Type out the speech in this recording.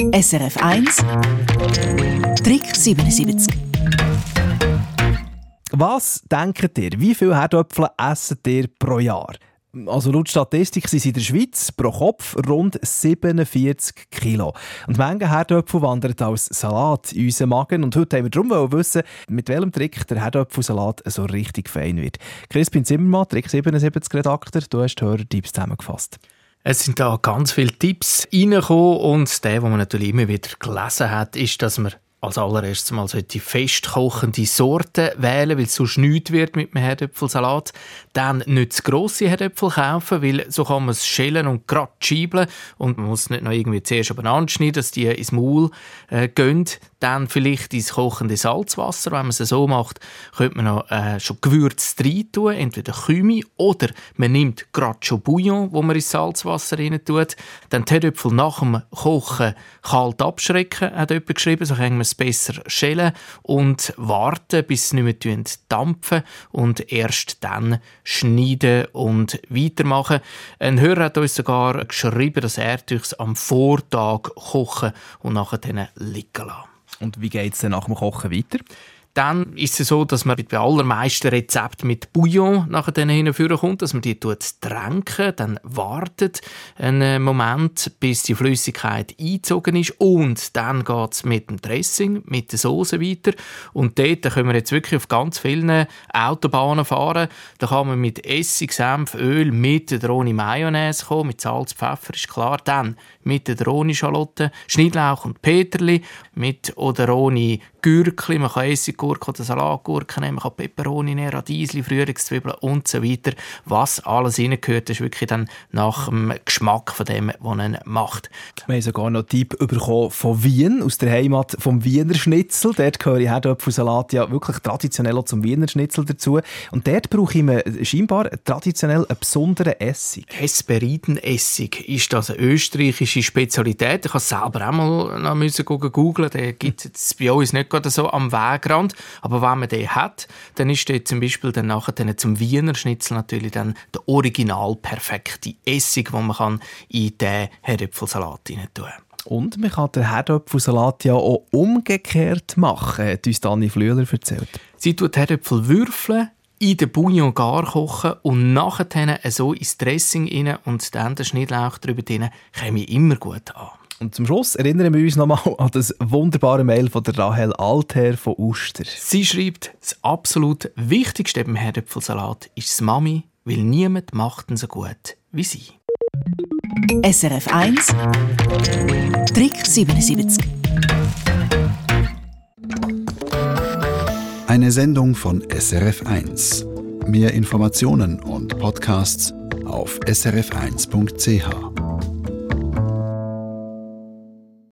SRF 1 Trick 77 Was denkt ihr, wie viele Herdöpfel essen ihr pro Jahr? Also laut Statistik sind in der Schweiz pro Kopf rund 47 Kilo. Und Menge Herdöpfel wandern als Salat in unseren Magen. Und heute wollen wir darum wissen, mit welchem Trick der Herdöpfelsalat so richtig fein wird. Crispin Zimmermann, Trick 77 Redakteur, du hast die Hörertipps zusammengefasst. Es sind da ganz viele Tipps reingekommen und der, den man natürlich immer wieder gelesen hat, ist, dass man als allererstes mal sollte festkochende Sorten wählen, weil es sonst nichts wird mit dem Herdöpfelsalat. Dann nicht zu grosse Herdöpfel kaufen, weil so kann man es schälen und gerade schiebeln und man muss nicht noch irgendwie zuerst übereinander schneiden, dass die ins Maul äh, gehen. Dann vielleicht ins kochende Salzwasser. Wenn man es so macht, könnte man noch äh, schon Gewürz rein tun, entweder Kümi oder man nimmt gerade schon Bouillon, wo man ins Salzwasser rein tut. Dann die Herdöpfel nach dem Kochen kalt abschrecken, hat jemand geschrieben. So es besser schälen und warten, bis sie nicht mehr dampfen und erst dann schneiden und weitermachen. Ein Hörer hat uns sogar geschrieben, dass er es am Vortag kochen und nachher dann liegen lassen. Und wie geht es dann nach dem Kochen weiter? Dann ist es so, dass man bei allermeisten Rezepten mit Bouillon nachher dann hinführen kommt, dass man die tränken, dann wartet einen Moment, bis die Flüssigkeit eingezogen ist und dann geht es mit dem Dressing, mit der Soße weiter und dort können wir jetzt wirklich auf ganz vielen Autobahnen fahren. Da kann man mit Essig, Senf, Öl, mit oder ohne Mayonnaise kommen, mit Salz, Pfeffer ist klar. Dann mit oder ohne Schalotten, Schnittlauch und Peterli, mit oder ohne Gürkli, man kann Essiggurke oder Salatgurke nehmen, man kann Peperoni nehmen, Radiesli, Frühlingszwiebeln und so weiter. Was alles reingehört, ist wirklich dann nach dem Geschmack von dem, was man macht. Wir haben sogar noch einen Tipp bekommen von Wien, aus der Heimat vom Wiener Schnitzel. Dort gehöre ich Herdöpfelsalat ja wirklich traditionell auch zum Wiener Schnitzel dazu. Und dort brauche ich mir scheinbar traditionell einen besonderen Essig. Hesperidenessig ist das eine österreichische Spezialität. Ich habe selber auch mal googeln, den gibt es bei uns nicht gerade so am Wegrand. Aber wenn man den hat, dann ist der zum Beispiel dann nachher dann zum Wiener Schnitzel natürlich dann der original perfekte Essig, den man kann in den Herdöpfelsalat rein tun kann. Und man kann den Herdöpfelsalat ja auch umgekehrt machen, hat uns Dani Flühler erzählt. Sie tut Herdöpfel würfeln, in den Bouillon gar kochen und nachher so ins Dressing rein und dann den Schnittlauch drüber käme immer gut an. Und zum Schluss erinnern wir uns nochmal an das wunderbare Mail von der Rahel Alter von Uster. Sie schreibt, das absolut Wichtigste beim Herdöpfelsalat ist das Mami, weil niemand macht ihn so gut wie sie. SRF 1 Trick 77 Eine Sendung von SRF 1. Mehr Informationen und Podcasts auf srf1.ch.